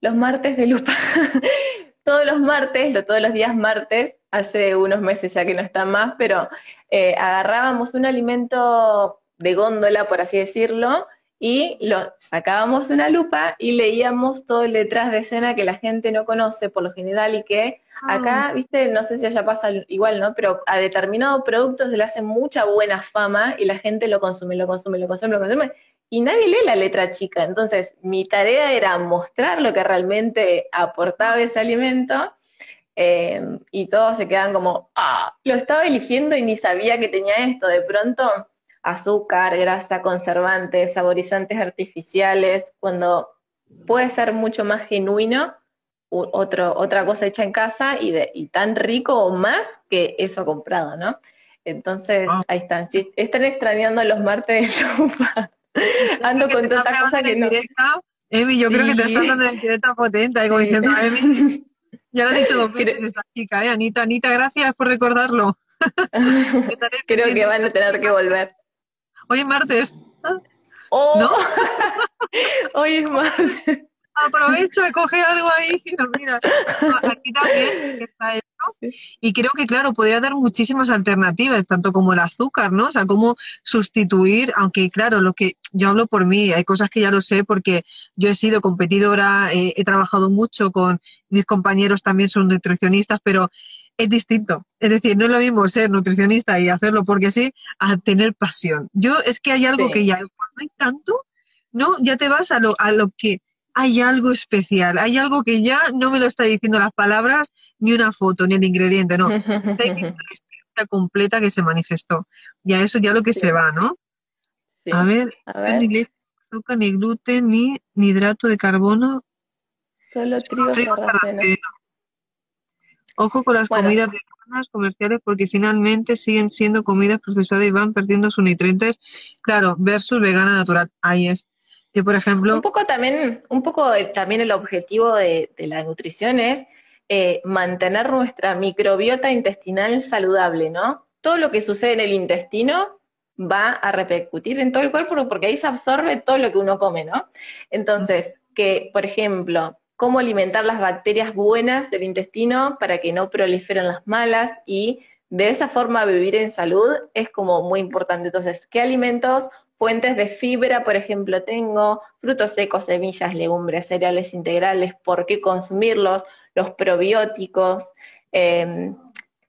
Los martes de lupa. todos los martes, todos los días martes, hace unos meses ya que no está más, pero eh, agarrábamos un alimento de góndola, por así decirlo, y lo sacábamos una lupa y leíamos todo el detrás de escena que la gente no conoce por lo general y que acá, Ah. viste, no sé si allá pasa igual, ¿no? Pero a determinado producto se le hace mucha buena fama y la gente lo consume, lo consume, lo consume, lo consume y nadie lee la letra chica. Entonces, mi tarea era mostrar lo que realmente aportaba ese alimento eh, y todos se quedan como, ah, lo estaba eligiendo y ni sabía que tenía esto. De pronto, azúcar, grasa, conservantes, saborizantes artificiales, cuando puede ser mucho más genuino u- otro, otra cosa hecha en casa y, de, y tan rico o más que eso comprado, ¿no? Entonces, Ah. ahí están. Si están extrañando los martes de lupa, ando con tanta cosa que no. directa. Emi, yo creo que te Sí. está dando en directa potente, ahí como Sí. diciendo, Emi, ya lo he dicho dos veces Creo- esta chica, ¿eh? Anita, Anita, gracias por recordarlo. Creo que van a tener que volver. Hoy es martes, ¡Oh! ¿no? Hoy es martes. Aprovecha, coge algo ahí. Mira, aquí también está esto. Y creo que, claro, podría dar muchísimas alternativas, tanto como el azúcar, ¿no? O sea, cómo sustituir, aunque, claro, lo que yo hablo por mí, hay cosas que ya lo sé porque yo he sido competidora, eh, he trabajado mucho con mis compañeros, también son nutricionistas, pero es distinto. Es decir, no es lo mismo ser nutricionista y hacerlo porque sí, a tener pasión. Yo es que hay algo Sí. que ya, cuando hay tanto, ¿no? Ya te vas a lo, a lo que hay algo especial, hay algo que ya no me lo está diciendo las palabras, ni una foto, ni el ingrediente, no. Hay la experiencia completa que se manifestó. Y a eso ya lo que Sí. se va, ¿no? Sí. A ver, A ver, ni azúcar, ni gluten, ni, ni hidrato de carbono, solo trigo trigo sarraceno. Ojo con las Bueno. comidas veganas comerciales porque finalmente siguen siendo comidas procesadas y van perdiendo sus nutrientes. Claro, versus vegana natural. Ahí es. Yo, por ejemplo, Un poco también, un poco eh, también el objetivo de, de la nutrición es eh, mantener nuestra microbiota intestinal saludable, ¿no? Todo lo que sucede en el intestino va a repercutir en todo el cuerpo porque ahí se absorbe todo lo que uno come, ¿no? Entonces, que, por ejemplo, cómo alimentar las bacterias buenas del intestino para que no proliferen las malas y de esa forma vivir en salud es como muy importante. Entonces, ¿qué alimentos Fuentes de fibra, por ejemplo, tengo frutos secos, semillas, legumbres, cereales integrales, ¿por qué consumirlos? Los probióticos. eh,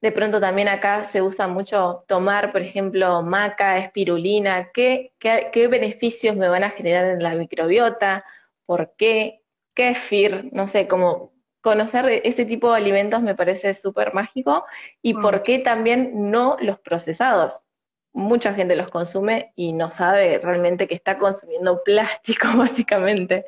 de pronto también acá se usa mucho tomar, por ejemplo, maca, espirulina. ¿Qué, qué, qué beneficios me van a generar en la microbiota? ¿Por qué? Kefir, no sé, como conocer ese tipo de alimentos me parece súper mágico. ¿Y Mm. por qué también no los procesados? mucha gente los consume y no sabe realmente que está consumiendo plástico, básicamente.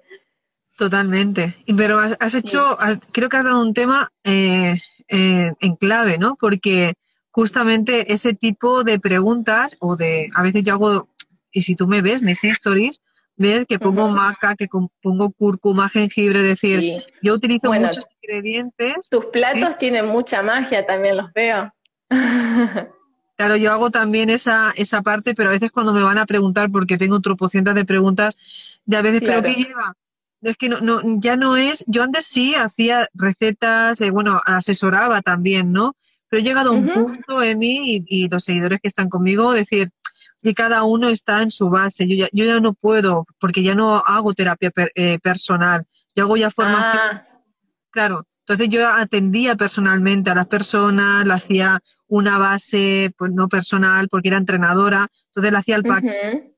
Totalmente. Pero has, Sí. hecho, ah, creo que has dado un tema eh, eh, en clave, ¿no? Porque justamente ese tipo de preguntas, o de, a veces yo hago, y si tú me ves, mis stories, ves que pongo maca, que pongo cúrcuma, jengibre, es decir, Sí. yo utilizo Bueno, muchos ingredientes. Tus platos tienen mucha magia, también los veo. Claro, yo hago también esa, esa parte, pero a veces cuando me van a preguntar, porque tengo tropocientas de preguntas, de a veces, ¿pero qué lleva? Es que no, no, ya no es, yo antes sí hacía recetas, eh, bueno, asesoraba también, ¿no? Pero he llegado a un punto, Emi, y, y los seguidores que están conmigo, decir, que cada uno está en su base. Yo ya, yo ya no puedo, porque ya no hago terapia per- eh, personal. Yo hago ya formación Ah, Claro, entonces yo atendía personalmente a las personas, le hacía una base, pues no personal, porque era entrenadora, entonces le hacía el pack,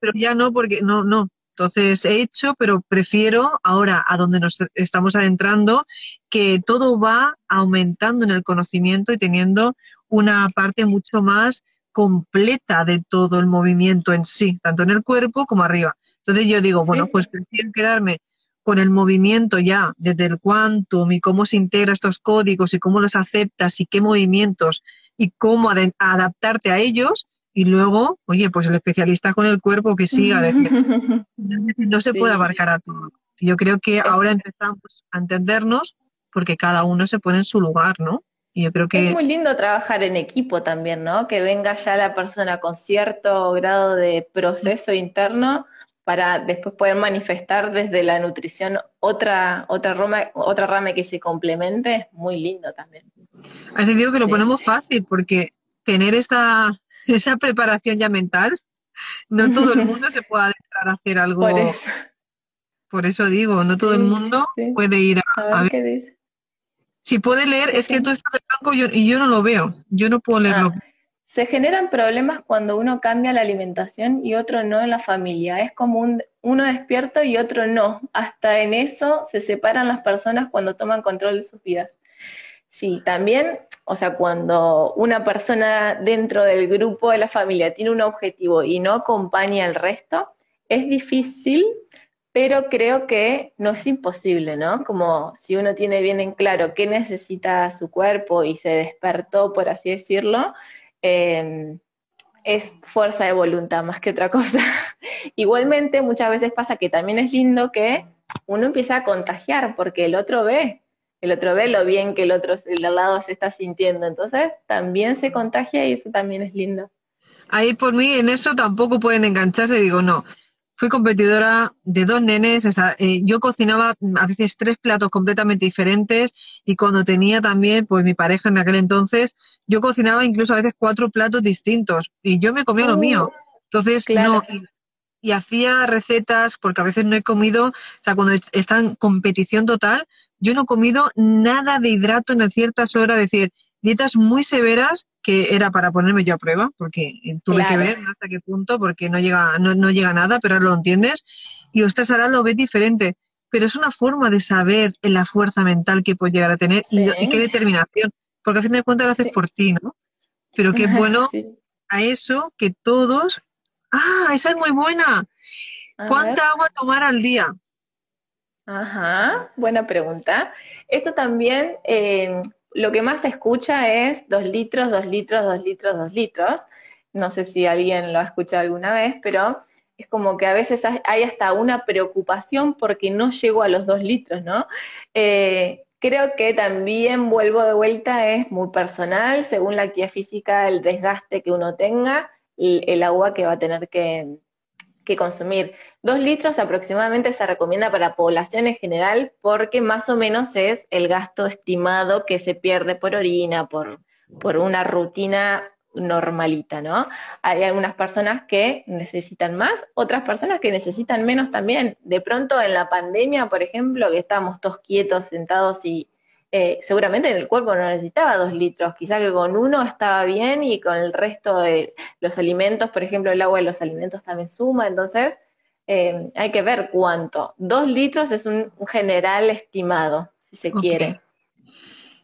pero ya no, porque no, no. Entonces he hecho, pero prefiero ahora a donde nos estamos adentrando, que todo va aumentando en el conocimiento y teniendo una parte mucho más completa de todo el movimiento en sí, tanto en el cuerpo como arriba. Entonces yo digo, bueno, sí. pues prefiero quedarme con el movimiento ya, desde el quantum y cómo se integra estos códigos y cómo los aceptas y qué movimientos y cómo adaptarte a ellos. Y luego, oye, pues el especialista con el cuerpo que siga, no se Sí. puede abarcar a todo. Yo creo que ahora empezamos a entendernos porque cada uno se pone en su lugar, ¿no? Y yo creo Es muy lindo trabajar en equipo también, ¿no? Que venga ya la persona con cierto grado de proceso interno para después poder manifestar desde la nutrición otra, otra rama, otra rama que se complemente, es muy lindo también. a veces digo que lo Sí. ponemos fácil porque tener esta, esa preparación ya mental no todo el mundo se puede adentrar a hacer algo. Por eso. Por eso digo, no todo el mundo sí. puede ir a, A a ver ver. qué dice. Si puede leer, es que tú estás de blanco yo- y yo no lo veo. Yo no puedo leerlo. Ah, se generan problemas cuando uno cambia la alimentación y otro no en la familia. Es como un, uno despierto y otro no. Hasta en eso se separan las personas cuando toman control de sus vidas. Sí, también, o sea, cuando una persona dentro del grupo de la familia tiene un objetivo y no acompaña al resto, es difícil, pero creo que no es imposible, ¿no? Como si uno tiene bien en claro qué necesita su cuerpo y se despertó, por así decirlo, eh, es fuerza de voluntad más que otra cosa. Igualmente, muchas veces pasa que también es lindo que uno empieza a contagiar porque el otro ve, el otro ve lo bien que el otro, el al lado se está sintiendo. Entonces, también se contagia y eso también es lindo. Ahí por mí en eso tampoco pueden engancharse. Digo, no. Fui competidora de dos nenes. o sea, eh, yo cocinaba a veces tres platos completamente diferentes y cuando tenía también, pues mi pareja en aquel entonces, yo cocinaba incluso a veces cuatro platos distintos y yo me comía lo Uh, mío. Entonces, claro. no. Y, y hacía recetas porque a veces no he comido, o sea, cuando está en competición total, yo no he comido nada de hidrato en ciertas horas, es decir, dietas muy severas que era para ponerme yo a prueba, porque eh, tuve Claro. que ver hasta qué punto, porque no llega, no, no llega nada, pero ahora lo entiendes. Y ostras, ahora lo ves diferente. Pero es una forma de saber la fuerza mental que puedes llegar a tener y, Sí. y qué determinación, porque a fin de cuentas lo haces Sí. por ti, ¿no? Pero qué bueno Sí. a eso que todos. ¡Ah! Esa es muy buena. A ver. ¿Cuánta agua tomar al día? Ajá, buena pregunta. Esto también, eh, lo que más se escucha es dos litros, dos litros, dos litros, dos litros. No sé si alguien lo ha escuchado alguna vez, pero es como que a veces hay- hasta una preocupación porque no llego a los dos litros, ¿no? Eh, creo que también vuelvo de vuelta, es muy personal, según la actividad física, el desgaste que uno tenga, el agua que va a tener que, que consumir. Dos litros aproximadamente se recomienda para población en general porque más o menos es el gasto estimado que se pierde por orina, por, por una rutina normalita, ¿no? Hay algunas personas que necesitan más, otras personas que necesitan menos también. De pronto en la pandemia, por ejemplo, que estábamos todos quietos, sentados y eh, seguramente el cuerpo no necesitaba dos litros, quizá que con uno estaba bien y con el resto de los alimentos, por ejemplo, el agua de los alimentos también suma, entonces eh, hay que ver cuánto. Dos litros es un, un general estimado, si se quiere.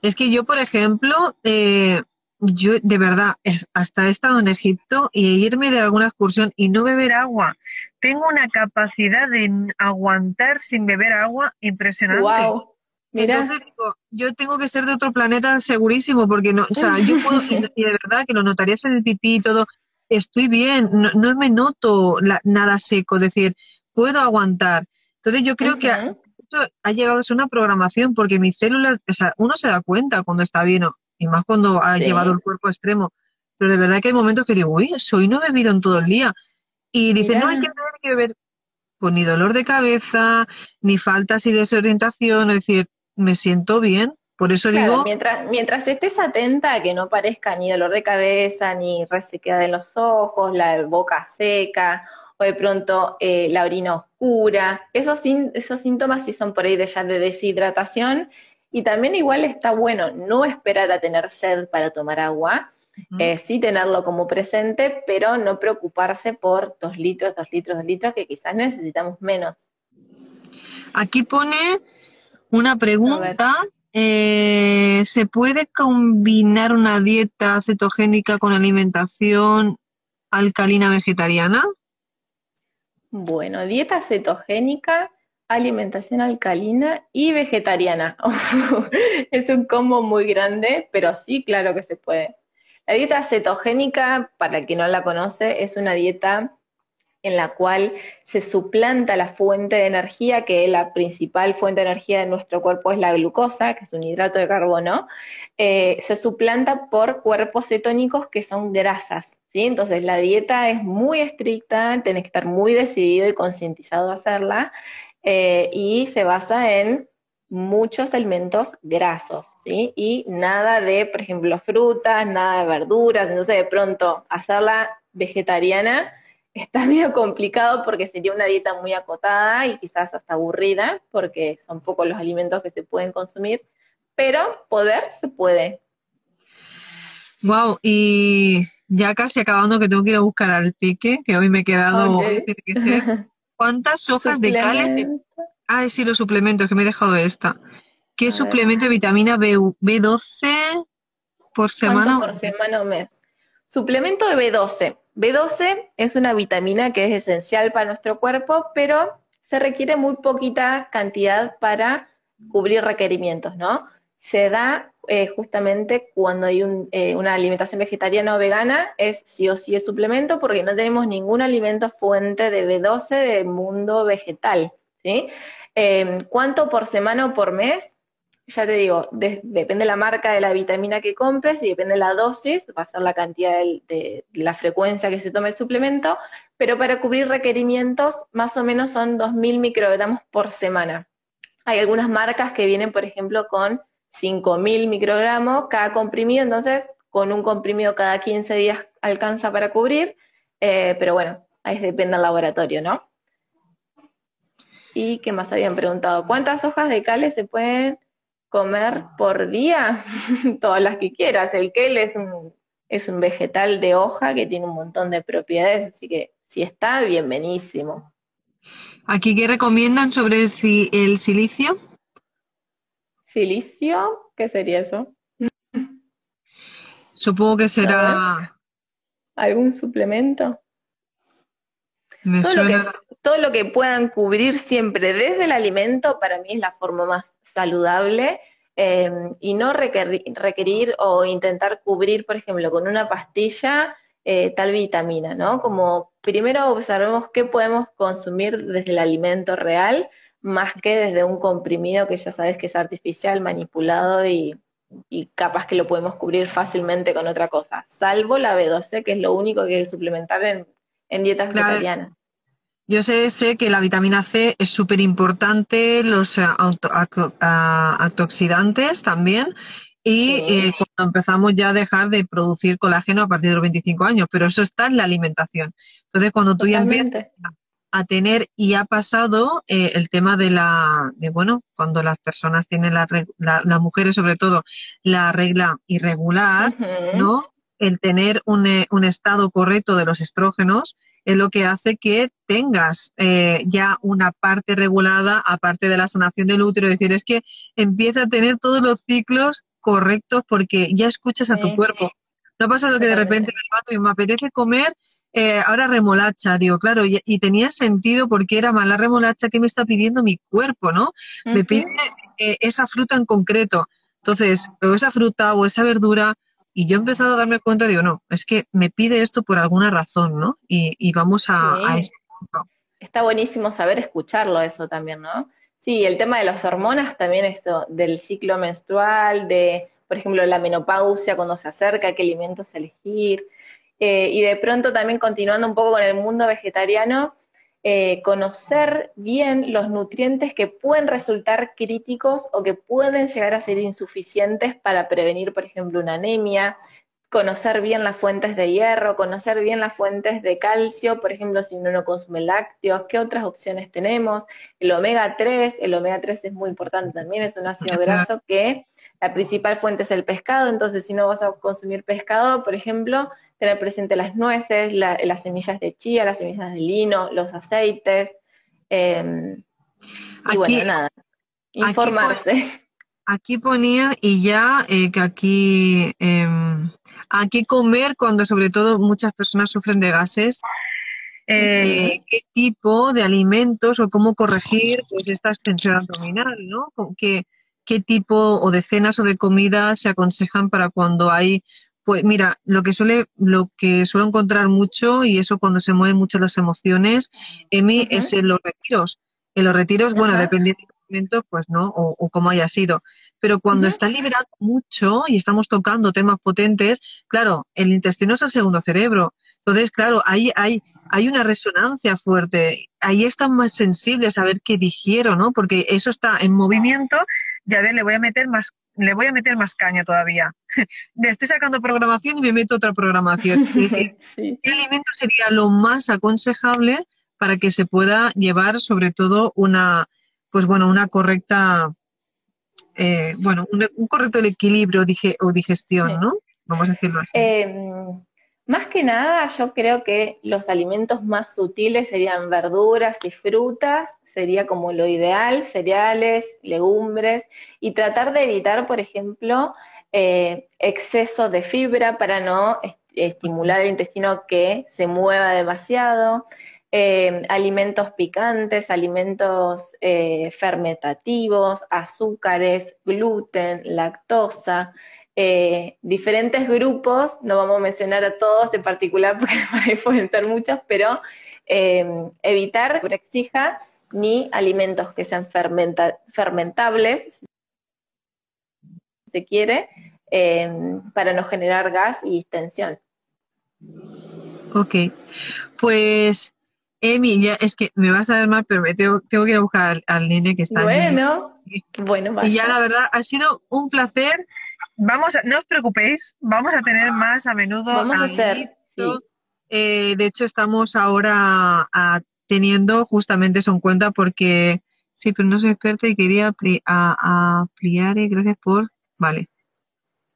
Es que yo, por ejemplo, eh, yo de verdad, hasta he estado en Egipto y irme de alguna excursión y no beber agua. Tengo una capacidad de aguantar sin beber agua impresionante. Wow, mira, Entonces digo, yo tengo que ser de otro planeta segurísimo, porque no, o sea, yo puedo, y, y de verdad que lo notarías en el pipí y todo, estoy bien, no, no me noto la- nada seco, es decir, puedo aguantar. Entonces yo creo que ha llegado a ser una programación, porque mis células, o sea, uno se da cuenta cuando está bien, y más cuando ha Sí. llevado el cuerpo extremo, pero de verdad que hay momentos que digo, uy, soy no he bebido en todo el día. Y dicen, no hay que beber, hay que beber. Pues ni dolor de cabeza, ni faltas y desorientación, es decir, me siento bien. Por eso Claro, digo, mientras, mientras estés atenta a que no parezca ni dolor de cabeza, ni resequedad de los ojos, la boca seca, o de pronto eh, la orina oscura, esos, esos síntomas sí son por ahí de ya de deshidratación, y también igual está bueno no esperar a tener sed para tomar agua, eh, sí tenerlo como presente, pero no preocuparse por dos litros, dos litros, dos litros, que quizás necesitamos menos. aquí pone una pregunta. eh, ¿se puede combinar una dieta cetogénica con alimentación alcalina vegetariana? Bueno, dieta cetogénica, alimentación alcalina y vegetariana. Es un combo muy grande, pero sí, claro que se puede. La dieta cetogénica, para el que no la conoce, es una dieta en la cual se suplanta la fuente de energía, que la principal fuente de energía de nuestro cuerpo es la glucosa, que es un hidrato de carbono, eh, se suplanta por cuerpos cetónicos que son grasas. ¿sí? Entonces la dieta es muy estricta, tenés que estar muy decidido y concientizado a hacerla, eh, y se basa en muchos alimentos grasos, ¿sí? Y nada de, por ejemplo, frutas, nada de verduras, entonces de pronto hacerla vegetariana está medio complicado porque sería una dieta muy acotada y quizás hasta aburrida, porque son pocos los alimentos que se pueden consumir, pero poder se puede. Wow, y ya casi acabando que tengo que ir a buscar al pique, que hoy me he quedado. ¿Cuántas hojas de cal? Ah, sí, los suplementos, que me he dejado esta. ¿Qué suplemento de vitamina B, B12 por semana? por semana o mes? Suplemento de B12. B12 es una vitamina que es esencial para nuestro cuerpo, pero se requiere muy poquita cantidad para cubrir requerimientos, ¿no? Se da eh, justamente cuando hay eh, una alimentación vegetariana o vegana, es sí o sí es suplemento porque no tenemos ningún alimento fuente de B12 del mundo vegetal. Eh, ¿Cuánto por semana o por mes? Ya te digo, depende de la marca de la vitamina que compres y depende de la dosis, va a ser la cantidad de, la frecuencia que se tome el suplemento, pero para cubrir requerimientos más o menos son 2.000 microgramos por semana. Hay algunas marcas que vienen, por ejemplo, con 5.000 microgramos cada comprimido, entonces con un comprimido cada 15 días alcanza para cubrir, eh, pero bueno, ahí depende del laboratorio, ¿no? ¿Y qué más habían preguntado? ¿Cuántas hojas de cales se pueden comer por día todas las que quieras. El kel es un, es un vegetal de hoja que tiene un montón de propiedades, así que si está, bienvenísimo. ¿Aquí qué recomiendan sobre el, el silicio? ¿Silicio? ¿Qué sería eso? Supongo que será... ¿Algún suplemento? Todo, lo que, todo lo que puedan cubrir siempre desde el alimento para mí es la forma más saludable em, y no requerir, o intentar cubrir, por ejemplo, con una pastilla eh, tal vitamina, ¿no? Como primero observemos qué podemos consumir desde el alimento real, más que desde un comprimido que ya sabes que es artificial, manipulado y, capaz que lo podemos cubrir fácilmente con otra cosa, salvo la B12, que es lo único que hay que suplementar en, dietas vegetarianas. Yo sé, sé, que la vitamina C es súper importante, los eh, antioxidantes también, y eh, cuando empezamos ya a dejar de producir colágeno a partir de los 25 años, pero eso está en la alimentación. Entonces, cuando tú ya empiezas a tener y ha pasado eh, el tema de la, de bueno, cuando las personas tienen la, las mujeres sobre todo, la regla irregular, ¿no? El tener un, un estado correcto de los estrógenos, es lo que hace que tengas eh, ya una parte regulada, aparte de la sanación del útero, es decir, es que empieza a tener todos los ciclos correctos porque ya escuchas a tu cuerpo. No ha pasado que de repente me y me apetece comer eh, ahora remolacha, digo, claro, y, tenía sentido porque era mala remolacha que me está pidiendo mi cuerpo, ¿no? Me pide eh, esa fruta en concreto. Entonces, o esa fruta o esa verdura, y yo he empezado a darme cuenta, digo, no, es que me pide esto por alguna razón, ¿no? Y, vamos a, ese punto. Está buenísimo saber escucharlo eso también, ¿no? Sí, el tema de las hormonas también, esto del ciclo menstrual, de, por ejemplo, la menopausia cuando se acerca, qué alimentos elegir. Eh, y de pronto también continuando un poco con el mundo vegetariano, eh, conocer bien los nutrientes que pueden resultar críticos o que pueden llegar a ser insuficientes para prevenir, por ejemplo, una anemia, conocer bien las fuentes de hierro, conocer bien las fuentes de calcio, por ejemplo, si uno no consume lácteos, qué otras opciones tenemos. El omega 3, el omega 3 es muy importante también, es un ácido graso que la principal fuente es el pescado, entonces si no vas a consumir pescado, por ejemplo, tener presente las nueces, las semillas de chía, las semillas de lino, los aceites. Em, y bueno, nada, informarse. Aquí, ponía, y ya eh, que aquí, eh, aquí comer cuando sobre todo muchas personas sufren de gases. Eh, qué tipo de alimentos o cómo corregir pues, esta extensión abdominal, ¿no? ¿Qué, ¿Qué tipo o de cenas o de comidas se aconsejan para cuando hay pues mira, lo que suele, lo que suelo encontrar mucho, y eso cuando se mueven mucho las emociones, Emi, es en los retiros. En los retiros, bueno, dependiendo pues no, o, o como haya sido. Pero cuando está liberando mucho y estamos tocando temas potentes, claro, el intestino es el segundo cerebro. Entonces, claro, ahí hay, hay una resonancia fuerte. Ahí están más sensibles a ver qué digiero, ¿no? Porque eso está en movimiento y a ver, le voy a meter más, le voy a meter más caña todavía. Estoy sacando programación y me meto otra programación. Sí. ¿Qué alimento sería lo más aconsejable para que se pueda llevar sobre todo una, pues bueno, una correcta, eh, bueno, un, un correcto equilibrio dige- o digestión, Sí. ¿no? Vamos a decirlo así. Eh, más que nada, yo creo que los alimentos más sutiles serían verduras y frutas, sería como lo ideal, cereales, legumbres, y tratar de evitar, por ejemplo, eh, exceso de fibra para no est- estimular el intestino que se mueva demasiado, eh, alimentos picantes, alimentos eh, fermentativos, azúcares, gluten, lactosa, diferentes grupos, no vamos a mencionar a todos en particular porque pueden ser muchos, pero evitar que exija ni alimentos que sean fermenta- fermentables, se quiere, eh, para no generar gas y distensión. Ok, pues Emi, ya es que me vas a ver mal, pero me tengo, tengo que ir a buscar al, al nene que está en- Bueno, bueno, Y ya vaya. la verdad ha sido un placer. Vamos a, no os preocupéis, vamos a tener más a menudo Vamos a a hacer, sí. Eh, de hecho, estamos ahora ah, teniendo justamente eso en cuenta porque sí, pero no soy experta y quería a, a ampliar. Gracias por. Vale.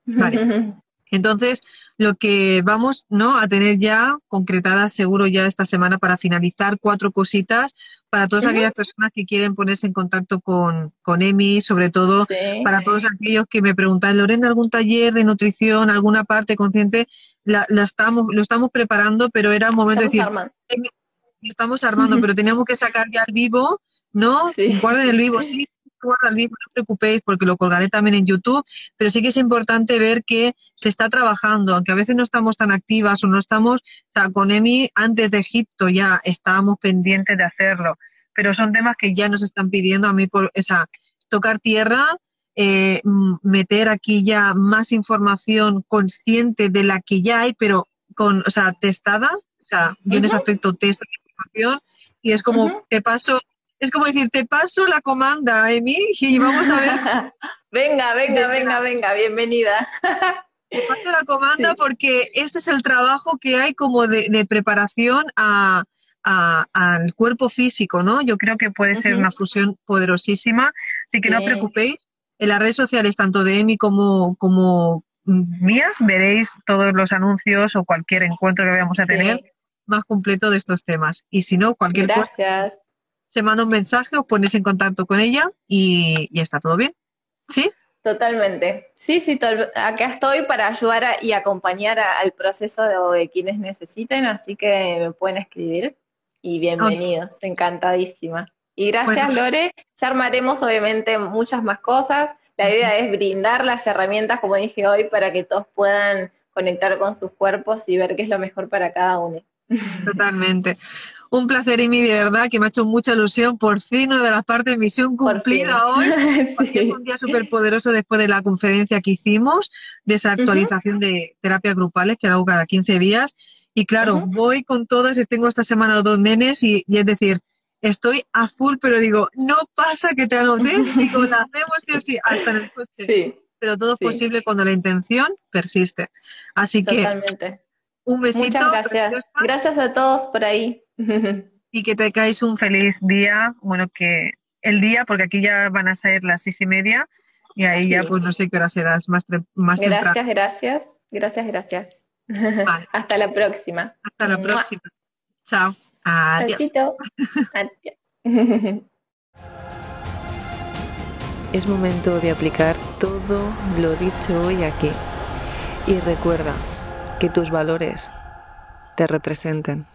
Vale. Entonces, lo que vamos ¿no? a tener ya concretadas seguro ya esta semana para finalizar cuatro cositas para todas aquellas personas que quieren ponerse en contacto con, con Emi, sobre todo Sí. para todos aquellos que me preguntan, Lorena, ¿algún taller de nutrición, alguna parte consciente? La, la estamos, lo estamos preparando, pero era un momento de decir, lo estamos armando, pero teníamos que sacar ya el vivo, ¿no? Sí. Guarden el vivo, sí, guarda el no os preocupéis porque lo colgaré también en YouTube, pero sí que es importante ver que se está trabajando, aunque a veces no estamos tan activas o no estamos, o sea, con Emi antes de Egipto ya estábamos pendientes de hacerlo, pero son temas que ya nos están pidiendo a mí por, o sea, tocar tierra, eh, meter aquí ya más información consciente de la que ya hay, pero con, o sea, testada, o sea, yo en ese aspecto testo la información y es como, te paso, es como decir, te paso la comanda, Emi, y vamos a ver venga, venga, venga, venga, bienvenida. Te paso la comanda Sí. porque este es el trabajo que hay como de, de preparación a, a- al cuerpo físico, ¿no? Yo creo que puede ser una fusión poderosísima, así que no os Sí. preocupéis. En las redes sociales, tanto de Emi como, como mías, veréis todos los anuncios o cualquier encuentro que vayamos a tener Sí, más completo de estos temas. Y si no, cualquier cosa, gracias. Se manda un mensaje, os ponéis en contacto con ella y, y está todo bien. ¿Sí? Totalmente. Sí, sí, tol- acá estoy para ayudar a- y acompañar a- al proceso de, de quienes necesiten, así que me pueden escribir y bienvenidos, encantadísima. Y gracias, Bueno. Lore. Ya armaremos obviamente muchas más cosas. La idea es brindar las herramientas, como dije hoy, para que todos puedan conectar con sus cuerpos y ver qué es lo mejor para cada uno. Totalmente. Un placer, Emi, de verdad, que me ha hecho mucha ilusión. Por fin, una de las partes de misión cumplida hoy. Sí. es un día súper poderoso después de la conferencia que hicimos, de esa actualización de terapias grupales que hago cada 15 días. Y claro, voy con todas, y tengo esta semana los dos nenes y, y es decir, estoy a full, pero digo, no pasa que te anoté, digo, la hacemos sí o sí, hasta en el coche. Sí, Pero todo es sí. posible cuando la intención persiste. Así que totalmente. un besito Muchas gracias. preciosa, Gracias a todos por ahí. y que tengáis un feliz día. Bueno, que el día, porque aquí ya van a ser las seis y media y ahí ya pues no sé qué hora serás más, tre- más temprano. Gracias, gracias. Gracias, gracias. Vale. Hasta la próxima. Hasta la Mua. próxima. Chao. Adiós. Adiós. Es momento de aplicar todo lo dicho hoy aquí. Y recuerda que tus valores te representen.